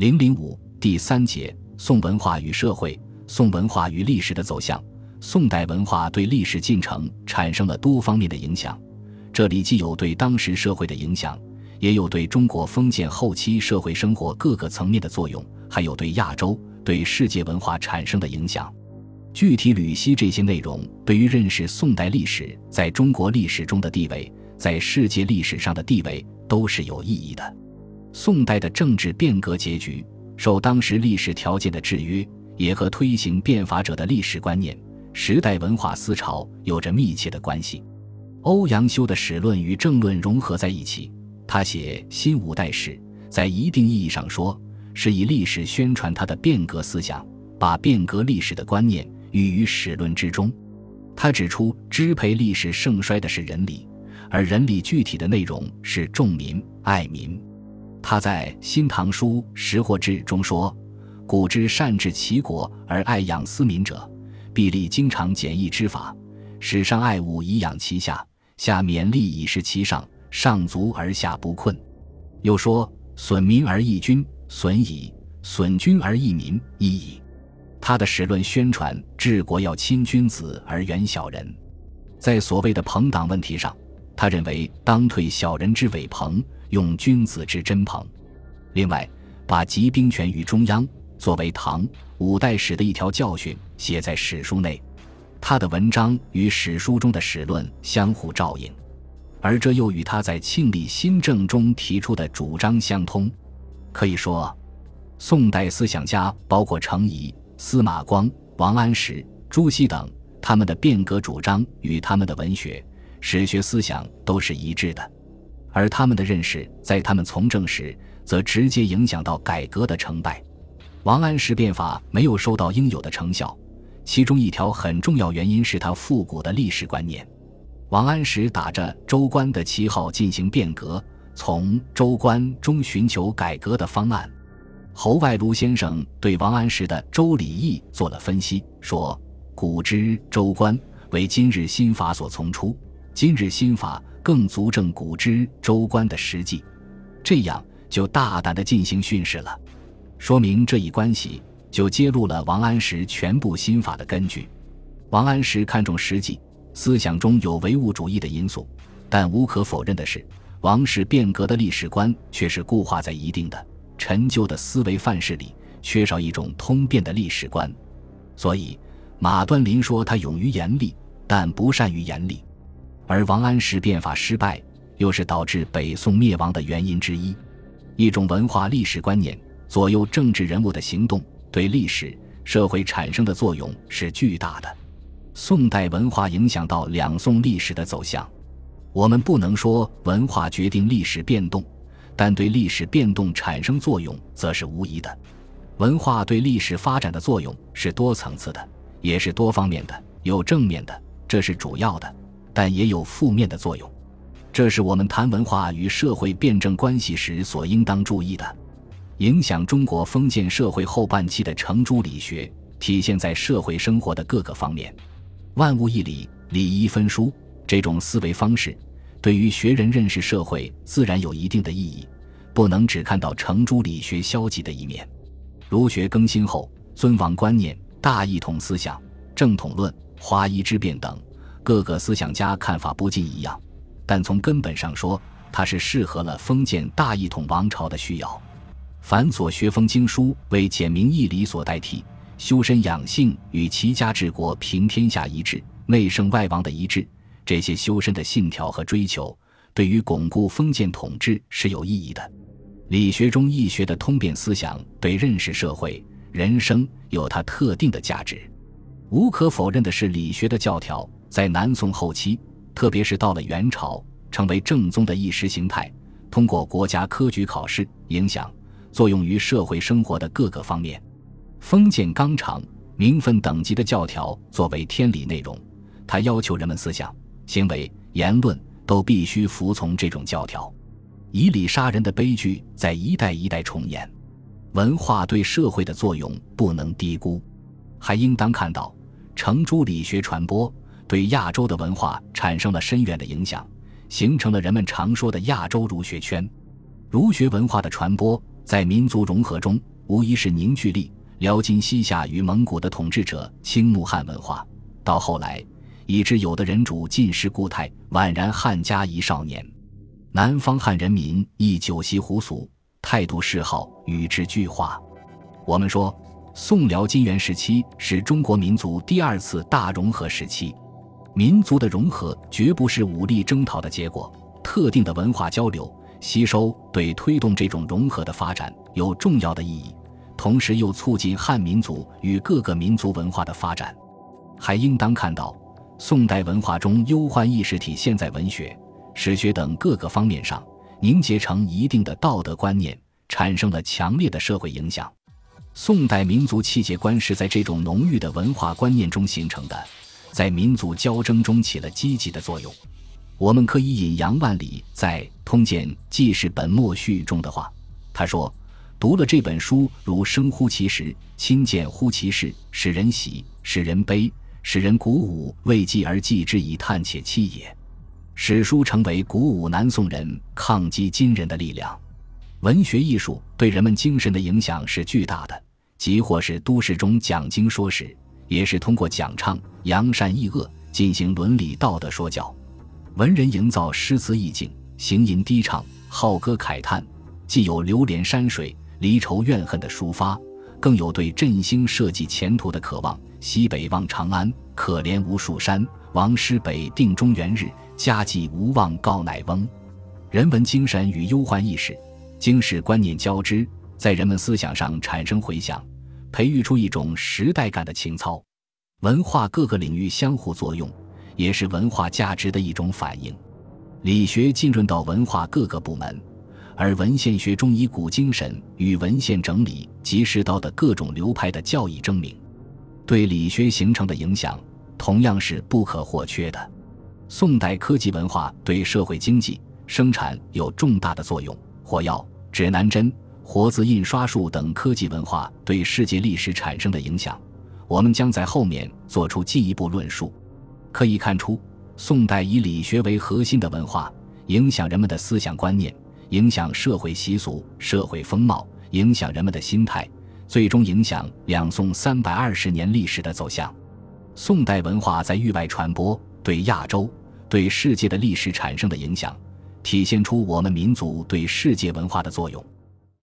零零五第三节：宋文化与社会、宋文化与历史的走向。宋代文化对历史进程产生了多方面的影响，这里既有对当时社会的影响，也有对中国封建后期社会生活各个层面的作用，还有对亚洲、对世界文化产生的影响。具体捋析这些内容，对于认识宋代历史在中国历史中的地位，在世界历史上的地位，都是有意义的。宋代的政治变革结局，受当时历史条件的制约，也和推行变法者的历史观念。时代文化思潮有着密切的关系。欧阳修的史论与政论融合在一起，他写《新五代史》，在一定意义上说，是以历史宣传他的变革思想，把变革历史的观念寓于史论之中。他指出，支配历史盛衰的是人理，而人理具体的内容是重民爱民。他在《新唐书识货志》中说：“古之善治其国而爱养斯民者。”必立经常简易之法，使上爱物以养其下，下勉力以示其上，上足而下不困。又说：损民而益君，损矣；损君而益民，益矣。他的史论宣传治国要亲君子而远小人，在所谓的朋党问题上，他认为当退小人之伪朋，用君子之真朋。另外，把集兵权于中央。作为唐五代史的一条教训，写在史书内，他的文章与史书中的史论相互照应，而这又与他在庆历新政中提出的主张相通。可以说，宋代思想家包括程颐、司马光、王安石、朱熹等，他们的变革主张与他们的文学、史学思想都是一致的，而他们的认识在他们从政时，则直接影响到改革的成败。王安石变法没有收到应有的成效，其中一条很重要原因是他复古的历史观念。王安石打着州官的旗号进行变革，从州官中寻求改革的方案。侯外庐先生对王安石的《周礼义》做了分析，说：“古之州官为今日新法所从出，今日新法更足证古之州官的实际。”这样就大胆地进行训示了。说明这一关系，就揭露了王安石全部心法的根据。王安石看重实际，思想中有唯物主义的因素，但无可否认的是，王室变革的历史观却是固化在一定的陈旧的思维范式里，缺少一种通变的历史观。所以，马端林说他勇于严厉，但不善于严厉。而王安石变法失败，又是导致北宋灭亡的原因之一。一种文化历史观念。左右政治人物的行动，对历史社会产生的作用是巨大的。宋代文化影响到两宋历史的走向，我们不能说文化决定历史变动，但对历史变动产生作用则是无疑的。文化对历史发展的作用是多层次的，也是多方面的，有正面的，这是主要的，但也有负面的作用，这是我们谈文化与社会辩证关系时所应当注意的。影响中国封建社会后半期的程朱理学，体现在社会生活的各个方面。万物一理，理一分殊，这种思维方式，对于学人认识社会自然有一定的意义。不能只看到程朱理学消极的一面。儒学更新后，尊王观念、大一统思想、正统论、华夷之辩等，各个思想家看法不尽一样，但从根本上说，它是适合了封建大一统王朝的需要。繁琐学风经书为简明义理所代替，修身养性与齐家治国平天下一致，内圣外王的一致，这些修身的信条和追求，对于巩固封建统治是有意义的。理学中易学的通变思想，对认识社会人生有它特定的价值。无可否认的是，理学的教条在南宋后期，特别是到了元朝，成为正宗的意识形态，通过国家科举考试影响。作用于社会生活的各个方面，封建纲常、名分等级的教条作为天理内容，它要求人们思想、行为、言论都必须服从这种教条。以理杀人的悲剧在一代一代重演，文化对社会的作用不能低估，还应当看到程朱理学传播对亚洲的文化产生了深远的影响，形成了人们常说的亚洲儒学圈。儒学文化的传播。在民族融合中，无疑是凝聚力。辽金西夏与蒙古的统治者倾慕汉文化，到后来，以致有的人主尽失故态，宛然汉家遗少年。南方汉人民亦久习胡俗，态度嗜好与之俱化。我们说，宋辽金元时期是中国民族第二次大融合时期。民族的融合绝不是武力征讨的结果，特定的文化交流吸收对推动这种融合的发展有重要的意义，同时又促进汉民族与各个民族文化的发展。还应当看到，宋代文化中忧患意识体现在文学、史学等各个方面上，凝结成一定的道德观念，产生了强烈的社会影响。宋代民族气节观是在这种浓郁的文化观念中形成的。在民族交争中起了积极的作用。我们可以引杨万里在《通鉴纪事本末序》中的话，他说：“读了这本书，如生乎其时，亲见乎其事，使人喜，使人悲，使人鼓舞，为继而继之以叹且泣也。”史书成为鼓舞南宋人抗击金人的力量。文学艺术对人们精神的影响是巨大的，即或是都市中讲经说史。也是通过讲唱扬善抑恶，进行伦理道德说教，文人营造诗词意境，行吟低唱，好歌慨叹，既有流连山水、离愁怨恨的抒发，更有对振兴社稷前途的渴望。西北望长安，可怜无数山；王师北定中原日，家祭无忘告乃翁。人文精神与忧患意识、经世观念交织，在人们思想上产生回响。培育出一种时代感的情操，文化各个领域相互作用，也是文化价值的一种反映。理学浸润到文化各个部门，而文献学中以古精神与文献整理及时道的各种流派的教义争鸣，对理学形成的影响同样是不可或缺的。宋代科技文化对社会经济生产有重大的作用，火药、指南针。活字印刷术等科技文化对世界历史产生的影响，我们将在后面做出进一步论述。可以看出，宋代以理学为核心的文化，影响人们的思想观念，影响社会习俗、社会风貌，影响人们的心态，最终影响两宋三百二十年历史的走向。宋代文化在域外传播，对亚洲、对世界的历史产生的影响，体现出我们民族对世界文化的作用。